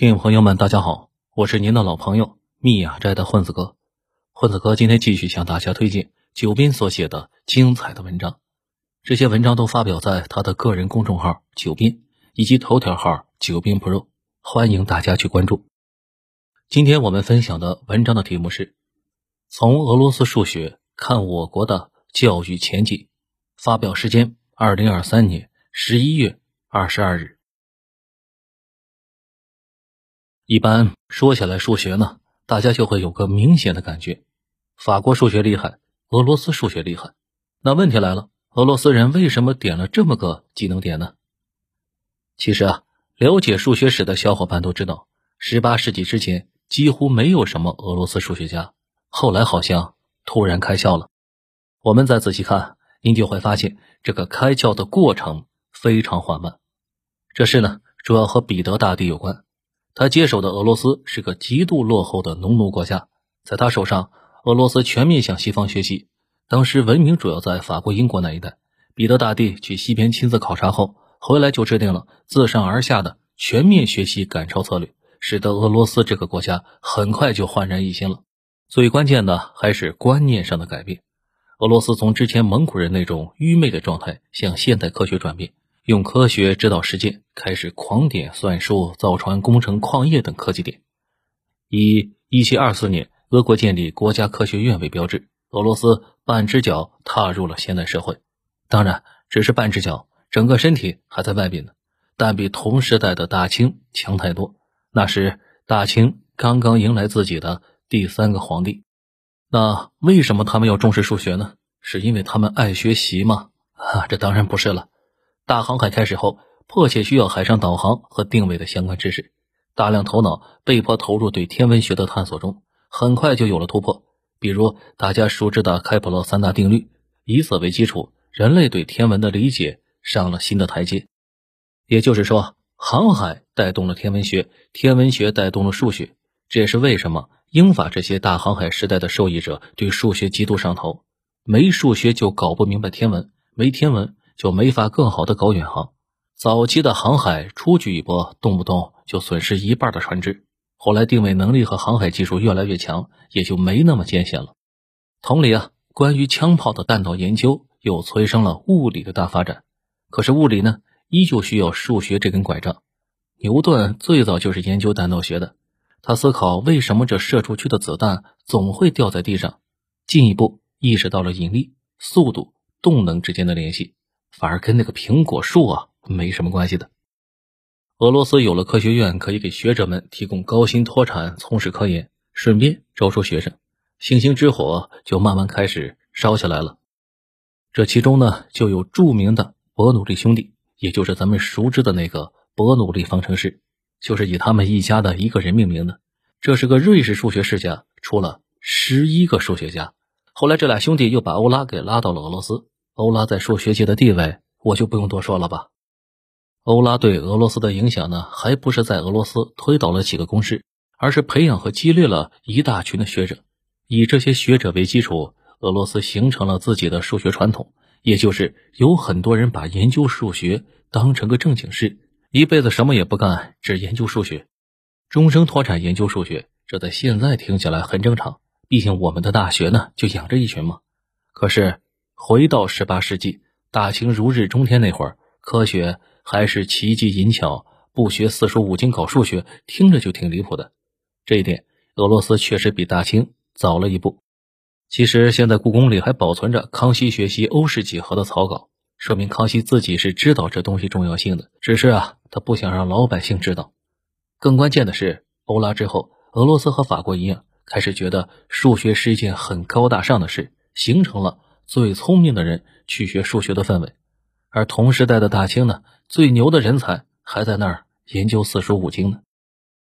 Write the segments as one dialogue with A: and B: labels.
A: 听友朋友们，大家好，我是您的老朋友密雅斋的混子哥。混子哥今天继续向大家推荐九斌所写的精彩的文章，这些文章都发表在他的个人公众号“九斌”以及头条号“九斌 Pro”，欢迎大家去关注。今天我们分享的文章的题目是：从俄罗斯数学看我国的教育前景。发表时间：二零二三年十一月二十二日。一般说起来数学呢，大家就会有个明显的感觉：法国数学厉害，俄罗斯数学厉害。那问题来了，俄罗斯人为什么点了这么个技能点呢？其实啊，了解数学史的小伙伴都知道，十八世纪之前几乎没有什么俄罗斯数学家，后来好像突然开窍了。我们再仔细看，您就会发现这个开窍的过程非常缓慢。这事呢，主要和彼得大帝有关。他接手的俄罗斯是个极度落后的农奴国家，在他手上，俄罗斯全面向西方学习。当时文明主要在法国、英国那一带。彼得大帝去西边亲自考察后，回来就制定了自上而下的全面学习赶超策略，使得俄罗斯这个国家很快就焕然一新了。最关键的还是观念上的改变，俄罗斯从之前蒙古人那种愚昧的状态向现代科学转变。用科学指导实践，开始狂点算术、造船、工程、矿业等科技点。以一七二四年俄国建立国家科学院为标志，俄罗斯半只脚踏入了现代社会。当然，只是半只脚，整个身体还在外边呢。但比同时代的大清强太多。那时，大清刚刚迎来自己的第三个皇帝。那为什么他们要重视数学呢？是因为他们爱学习吗？啊，这当然不是了。大航海开始后，迫切需要海上导航和定位的相关知识，大量头脑被迫投入对天文学的探索中，很快就有了突破。比如大家熟知的开普勒三大定律，以此为基础，人类对天文的理解上了新的台阶。也就是说，航海带动了天文学，天文学带动了数学。这也是为什么英法这些大航海时代的受益者对数学极度上头。没数学就搞不明白天文，没天文。就没法更好的搞远航。早期的航海出去一波，动不动就损失一半的船只。后来定位能力和航海技术越来越强，也就没那么艰险了。同理啊，关于枪炮的弹道研究又催生了物理的大发展。可是物理呢，依旧需要数学这根拐杖。牛顿最早就是研究弹道学的，他思考为什么这射出去的子弹总会掉在地上，进一步意识到了引力、速度、动能之间的联系。反而跟那个苹果树啊没什么关系的。俄罗斯有了科学院，可以给学者们提供高薪脱产，从事科研，顺便招收学生，星星之火就慢慢开始烧起来了。这其中呢，就有著名的伯努利兄弟，也就是咱们熟知的那个伯努利方程式，就是以他们一家的一个人命名的。这是个瑞士数学世家，出了十一个数学家。后来这俩兄弟又把欧拉给拉到了俄罗斯。欧拉在数学界的地位，我就不用多说了吧。欧拉对俄罗斯的影响呢，还不是在俄罗斯推倒了几个公式，而是培养和激励了一大群的学者。以这些学者为基础，俄罗斯形成了自己的数学传统，也就是有很多人把研究数学当成个正经事，一辈子什么也不干，只研究数学，终生脱产研究数学。这在现在听起来很正常，毕竟我们的大学呢就养着一群嘛。可是。回到十八世纪，大清如日中天那会儿，科学还是奇技淫巧，不学四书五经搞数学，听着就挺离谱的。这一点，俄罗斯确实比大清早了一步。其实，现在故宫里还保存着康熙学习欧式几何的草稿，说明康熙自己是知道这东西重要性的，只是啊，他不想让老百姓知道。更关键的是，欧拉之后，俄罗斯和法国一样，开始觉得数学是一件很高大上的事，形成了。最聪明的人去学数学的氛围，而同时代的大清呢，最牛的人才还在那儿研究四书五经呢。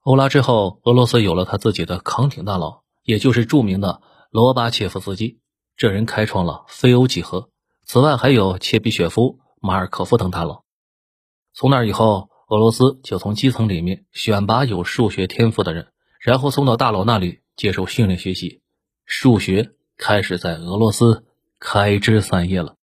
A: 欧拉之后，俄罗斯有了他自己的扛鼎大佬，也就是著名的罗巴切夫斯基。这人开创了非欧几何。此外，还有切比雪夫、马尔可夫等大佬。从那以后，俄罗斯就从基层里面选拔有数学天赋的人，然后送到大佬那里接受训练学习。数学开始在俄罗斯。开枝散叶了。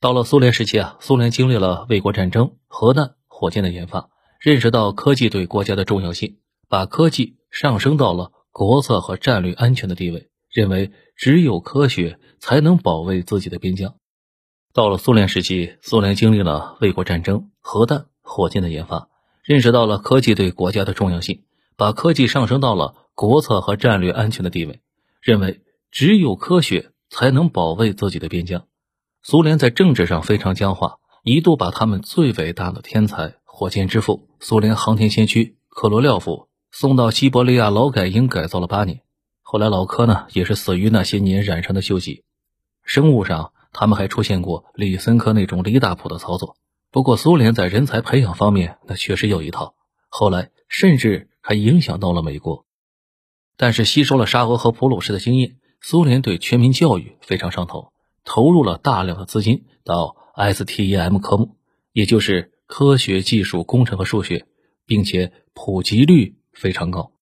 A: 到了苏联时期啊，苏联经历了卫国战争、核弹、火箭的研发，认识到科技对国家的重要性，把科技上升到了国策和战略安全的地位，认为只有科学才能保卫自己的边疆。到了苏联时期，苏联经历了卫国战争、核弹、火箭的研发，认识到了科技对国家的重要性，把科技上升到了国策和战略安全的地位，认为只有科学才能保卫自己的边疆。苏联在政治上非常僵化，一度把他们最伟大的天才、火箭之父、苏联航天先驱科罗廖夫送到西伯利亚劳改营改造了八年。后来老柯呢，也是死于那些年染上的锈疾。生物上。他们还出现过李森科那种离大谱的操作，不过苏联在人才培养方面那确实有一套，后来甚至还影响到了美国。但是吸收了沙俄和普鲁士的经验，苏联对全民教育非常上头，投入了大量的资金到 STEM 科目，也就是科学技术工程和数学，并且普及率非常高。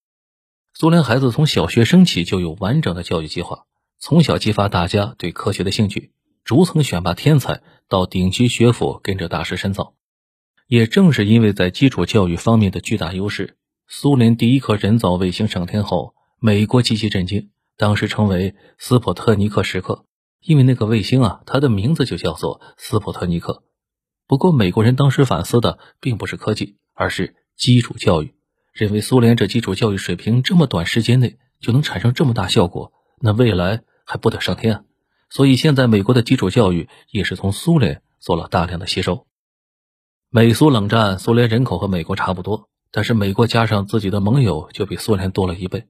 A: 苏联孩子从小学生起就有完整的教育计划，从小激发大家对科学的兴趣。逐层选拔天才到顶级学府跟着大师深造，也正是因为在基础教育方面的巨大优势，苏联第一颗人造卫星上天后，美国极其震惊，当时称为斯普特尼克时刻，因为那个卫星啊，它的名字就叫做斯普特尼克。不过美国人当时反思的并不是科技，而是基础教育，认为苏联这基础教育水平这么短时间内就能产生这么大效果，那未来还不得上天啊？所以现在美国的基础教育也是从苏联做了大量的吸收。美苏冷战，苏联人口和美国差不多，但是美国加上自己的盟友就比苏联多了一倍。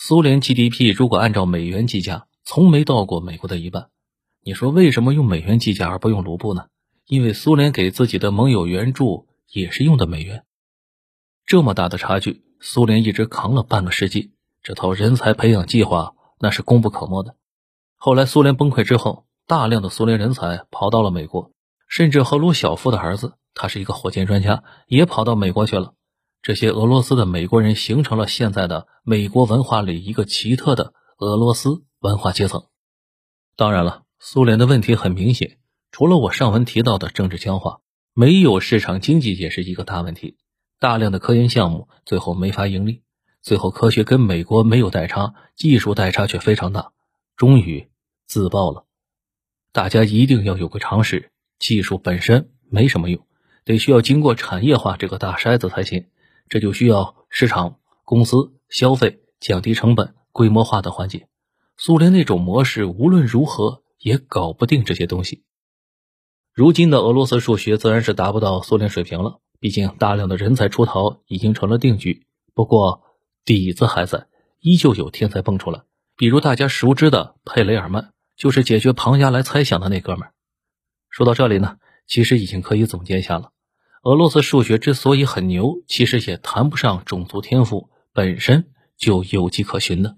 A: 苏联 GDP 如果按照美元计价，从没到过美国的一半。你说为什么用美元计价而不用卢布呢？因为苏联给自己的盟友援助也是用的美元。这么大的差距，苏联一直扛了半个世纪，这套人才培养计划那是功不可没的。后来苏联崩溃之后，大量的苏联人才跑到了美国，甚至赫鲁晓夫的儿子，他是一个火箭专家，也跑到美国去了。这些俄罗斯的美国人形成了现在的美国文化里一个奇特的俄罗斯文化阶层。当然了，苏联的问题很明显，除了我上文提到的政治僵化，没有市场经济也是一个大问题。大量的科研项目最后没法盈利，最后科学跟美国没有代差，技术代差却非常大。终于自爆了，大家一定要有个常识：技术本身没什么用，得需要经过产业化这个大筛子才行。这就需要市场、公司消费、降低成本、规模化的环节。苏联那种模式无论如何也搞不定这些东西。如今的俄罗斯数学自然是达不到苏联水平了，毕竟大量的人才出逃已经成了定局。不过底子还在，依旧有天才蹦出来。比如大家熟知的佩雷尔曼，就是解决庞加莱猜想的那哥们儿。说到这里呢，其实已经可以总结一下了。俄罗斯数学之所以很牛，其实也谈不上种族天赋，本身就有迹可循的。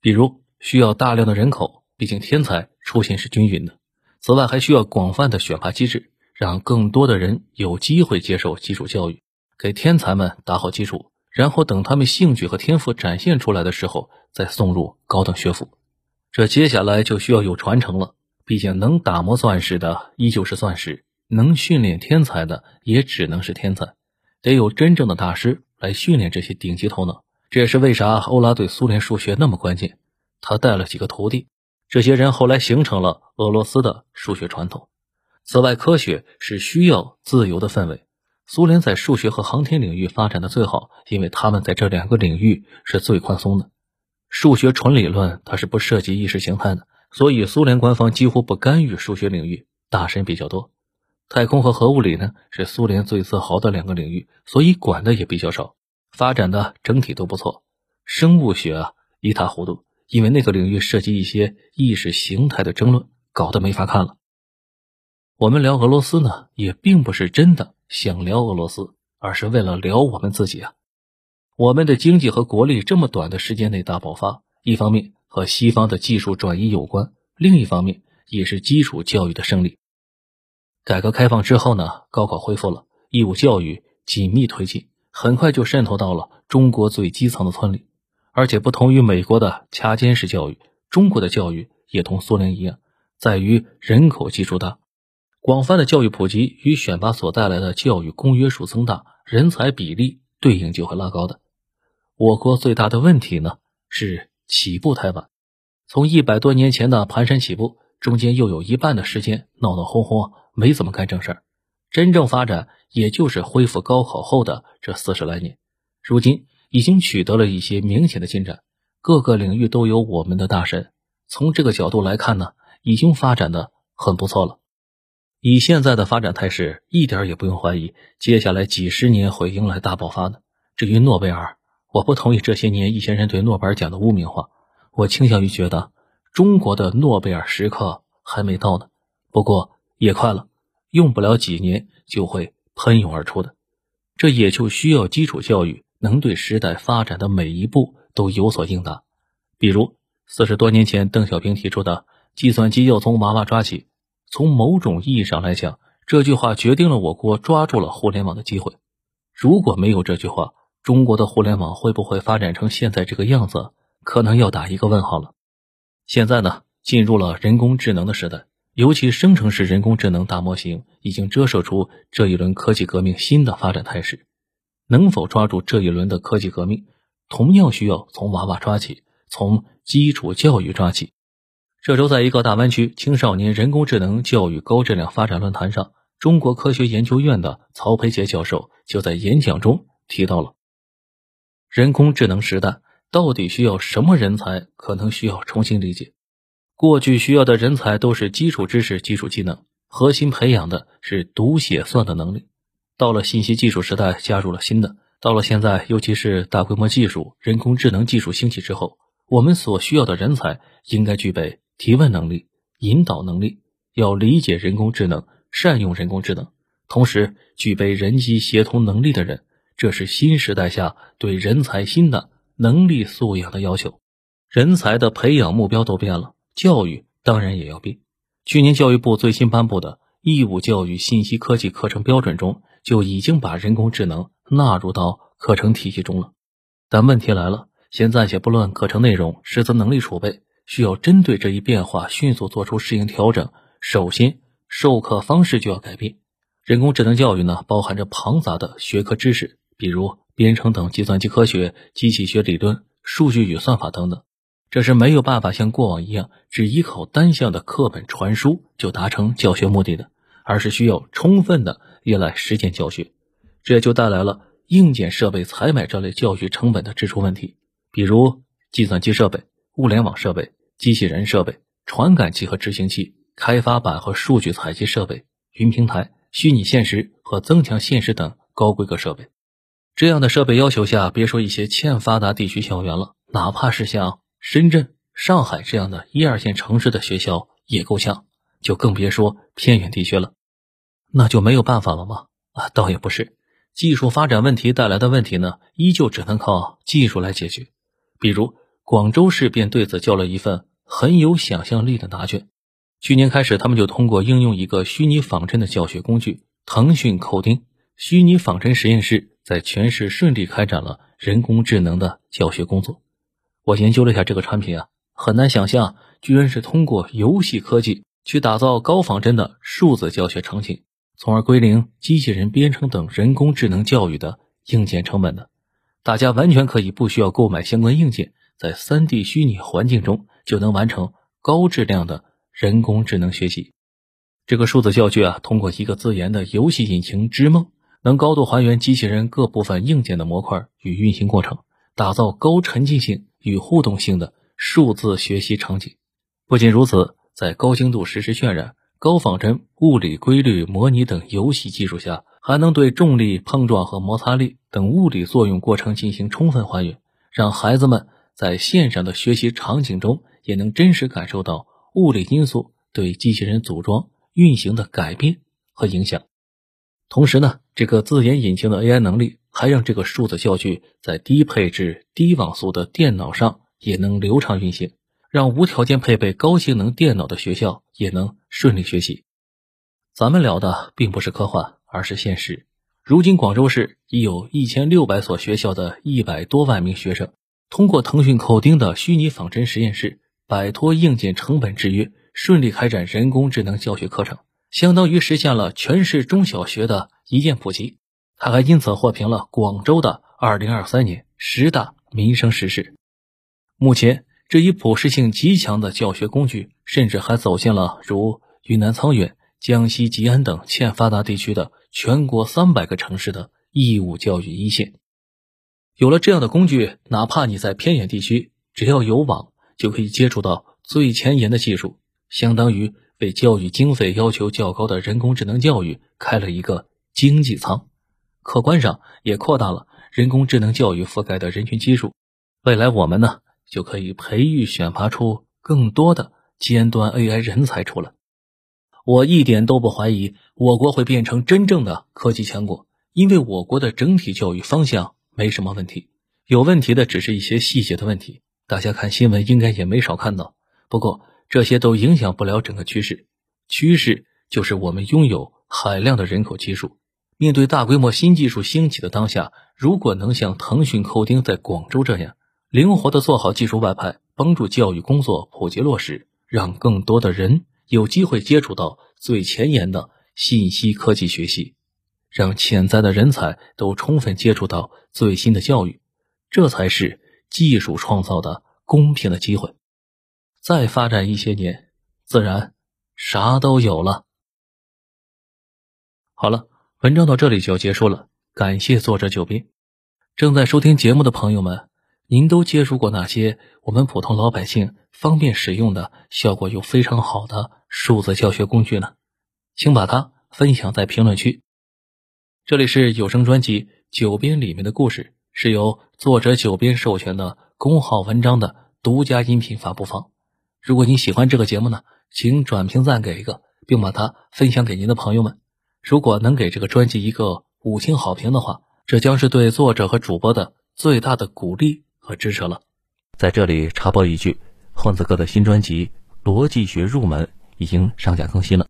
A: 比如需要大量的人口，毕竟天才出现是均匀的。此外，还需要广泛的选拔机制，让更多的人有机会接受基础教育，给天才们打好基础。然后等他们兴趣和天赋展现出来的时候，再送入高等学府。这接下来就需要有传承了。毕竟能打磨钻石的依旧是钻石，能训练天才的也只能是天才。得有真正的大师来训练这些顶级头脑。这也是为啥欧拉对苏联数学那么关键。他带了几个徒弟，这些人后来形成了俄罗斯的数学传统。此外，科学是需要自由的氛围。苏联在数学和航天领域发展的最好，因为他们在这两个领域是最宽松的。数学纯理论，它是不涉及意识形态的，所以苏联官方几乎不干预数学领域，大神比较多。太空和核物理呢，是苏联最自豪的两个领域，所以管的也比较少，发展的整体都不错。生物学啊，一塌糊涂，因为那个领域涉及一些意识形态的争论，搞得没法看了。我们聊俄罗斯呢，也并不是真的。想聊俄罗斯，而是为了聊我们自己啊！我们的经济和国力这么短的时间内大爆发，一方面和西方的技术转移有关，另一方面也是基础教育的胜利。改革开放之后呢，高考恢复了，义务教育紧密推进，很快就渗透到了中国最基层的村里。而且不同于美国的掐尖式教育，中国的教育也同苏联一样，在于人口基数大。广泛的教育普及与选拔所带来的教育公约数增大，人才比例对应就会拉高的。我国最大的问题呢是起步太晚。从一百多年前的蹒跚起步，中间又有一半的时间闹闹哄哄，没怎么干正事儿。真正发展也就是恢复高考后的这四十来年。如今已经取得了一些明显的进展，各个领域都有我们的大神。从这个角度来看呢，已经发展的很不错了。以现在的发展态势，一点也不用怀疑，接下来几十年会迎来大爆发的。至于诺贝尔，我不同意这些年一些人对诺贝尔奖的污名化。我倾向于觉得，中国的诺贝尔时刻还没到呢。不过也快了，用不了几年就会喷涌而出的。这也就需要基础教育能对时代发展的每一步都有所应答。比如四十多年前邓小平提出的“计算机要从娃娃抓起”，从某种意义上来讲，这句话决定了我国抓住了互联网的机会。如果没有这句话，中国的互联网会不会发展成现在这个样子？可能要打一个问号了。现在呢，进入了人工智能的时代，尤其生成式人工智能大模型已经折射出这一轮科技革命新的发展态势。能否抓住这一轮的科技革命，同样需要从娃娃抓起，从基础教育抓起。这周，在一个大湾区青少年人工智能教育高质量发展论坛上，中国科学研究院的曹培杰教授就在演讲中提到了人工智能时代。到底需要什么人才？可能需要重新理解。过去需要的人才都是基础知识、基础技能，核心培养的是读写算的能力。到了信息技术时代，加入了新的。到了现在，尤其是大规模技术、人工智能技术兴起之后，我们所需要的人才应该具备提问能力、引导能力，要理解人工智能、善用人工智能，同时具备人机协同能力的人。这是新时代下对人才新的。能力素养的要求，人才的培养目标都变了，教育当然也要变。去年教育部最新颁布的义务教育信息科技课程标准中，就已经把人工智能纳入到课程体系中了。但问题来了，先暂且不论课程内容，师资能力储备需要针对这一变化迅速做出适应调整。首先，授课方式就要改变。人工智能教育呢，包含着庞杂的学科知识，比如。编程等计算机科学、机器学理论、数据与算法等等，这是没有办法像过往一样只依靠单向的课本传输就达成教学目的的，而是需要充分的依赖实践教学。这也就带来了硬件设备采买这类教学成本的支出问题，比如计算机设备、物联网设备、机器人设备、传感器和执行器、开发板和数据采集设备、云平台、虚拟现实和增强现实等高规格设备。这样的设备要求下，别说一些欠发达地区校园了，哪怕是像深圳、上海这样的一二线城市的学校也够呛，就更别说偏远地区了。那就没有办法了吗？啊，倒也不是，技术发展问题带来的问题呢，依旧只能靠技术来解决。比如广州市便对此交了一份很有想象力的答卷。去年开始，他们就通过应用一个虚拟仿真的教学工具——腾讯口丁虚拟仿真实验室。在全市顺利开展了人工智能的教学工作。我研究了一下这个产品啊，很难想象，居然是通过游戏科技去打造高仿真的数字教学场景，从而归零机器人编程等人工智能教育的硬件成本的。大家完全可以不需要购买相关硬件，在 3D 虚拟环境中就能完成高质量的人工智能学习。这个数字教具啊，通过一个自研的游戏引擎“之梦”。能高度还原机器人各部分硬件的模块与运行过程，打造高沉浸性与互动性的数字学习场景。不仅如此，在高精度实时渲染、高仿真物理规律模拟等游戏技术下，还能对重力、碰撞和摩擦力等物理作用过程进行充分还原，让孩子们在线上的学习场景中也能真实感受到物理因素对机器人组装运行的改变和影响。同时呢，这个自研引擎的 AI 能力还让这个数字教具在低配置、低网速的电脑上也能流畅运行，让无条件配备高性能电脑的学校也能顺利学习。咱们聊的并不是科幻，而是现实。如今，广州市已有一千六百所学校的一百多万名学生，通过腾讯口丁的虚拟仿真实验室，摆脱硬件成本制约，顺利开展人工智能教学课程。相当于实现了全市中小学的一键普及，他还因此获评了广州的二零二三年十大民生实事。目前，这一普适性极强的教学工具，甚至还走进了如云南沧源、江西吉安等欠发达地区的全国三百个城市的义务教育一线。有了这样的工具，哪怕你在偏远地区，只要有网，就可以接触到最前沿的技术，相当于为教育经费要求较高的人工智能教育开了一个经济舱。客观上也扩大了人工智能教育覆盖的人群基数。未来我们呢，就可以培育选拔出更多的尖端 AI 人才出来。我一点都不怀疑我国会变成真正的科技强国，因为我国的整体教育方向没什么问题，有问题的只是一些细节的问题。大家看新闻应该也没少看到。不过这些都影响不了整个趋势，趋势就是我们拥有海量的人口基数。面对大规模新技术兴起的当下，如果能像腾讯扣钉在广州这样，灵活的做好技术外派，帮助教育工作普及落实，让更多的人有机会接触到最前沿的信息科技学习，让潜在的人才都充分接触到最新的教育，这才是技术创造的公平的机会。再发展一些年，自然啥都有了。好了。文章到这里就要结束了，感谢作者九斌。正在收听节目的朋友们，您都接触过哪些我们普通老百姓方便使用的、效果又非常好的数字教学工具呢？请把它分享在评论区。这里是有声专辑《九编》里面的故事，是由作者九编授权的公号文章的独家音频发布方。如果你喜欢这个节目呢，请转评赞给一个，并把它分享给您的朋友们。如果能给这个专辑一个五星好评的话，这将是对作者和主播的最大的鼓励和支持了。在这里插播一句，混子哥的新专辑《逻辑学入门》已经上架更新了。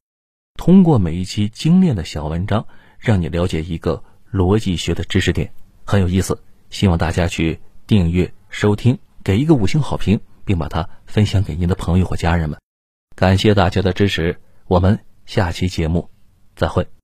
A: 通过每一期精炼的小文章，让你了解一个逻辑学的知识点，很有意思。希望大家去订阅收听，给一个五星好评，并把它分享给您的朋友或家人们。感谢大家的支持，我们下期节目再会。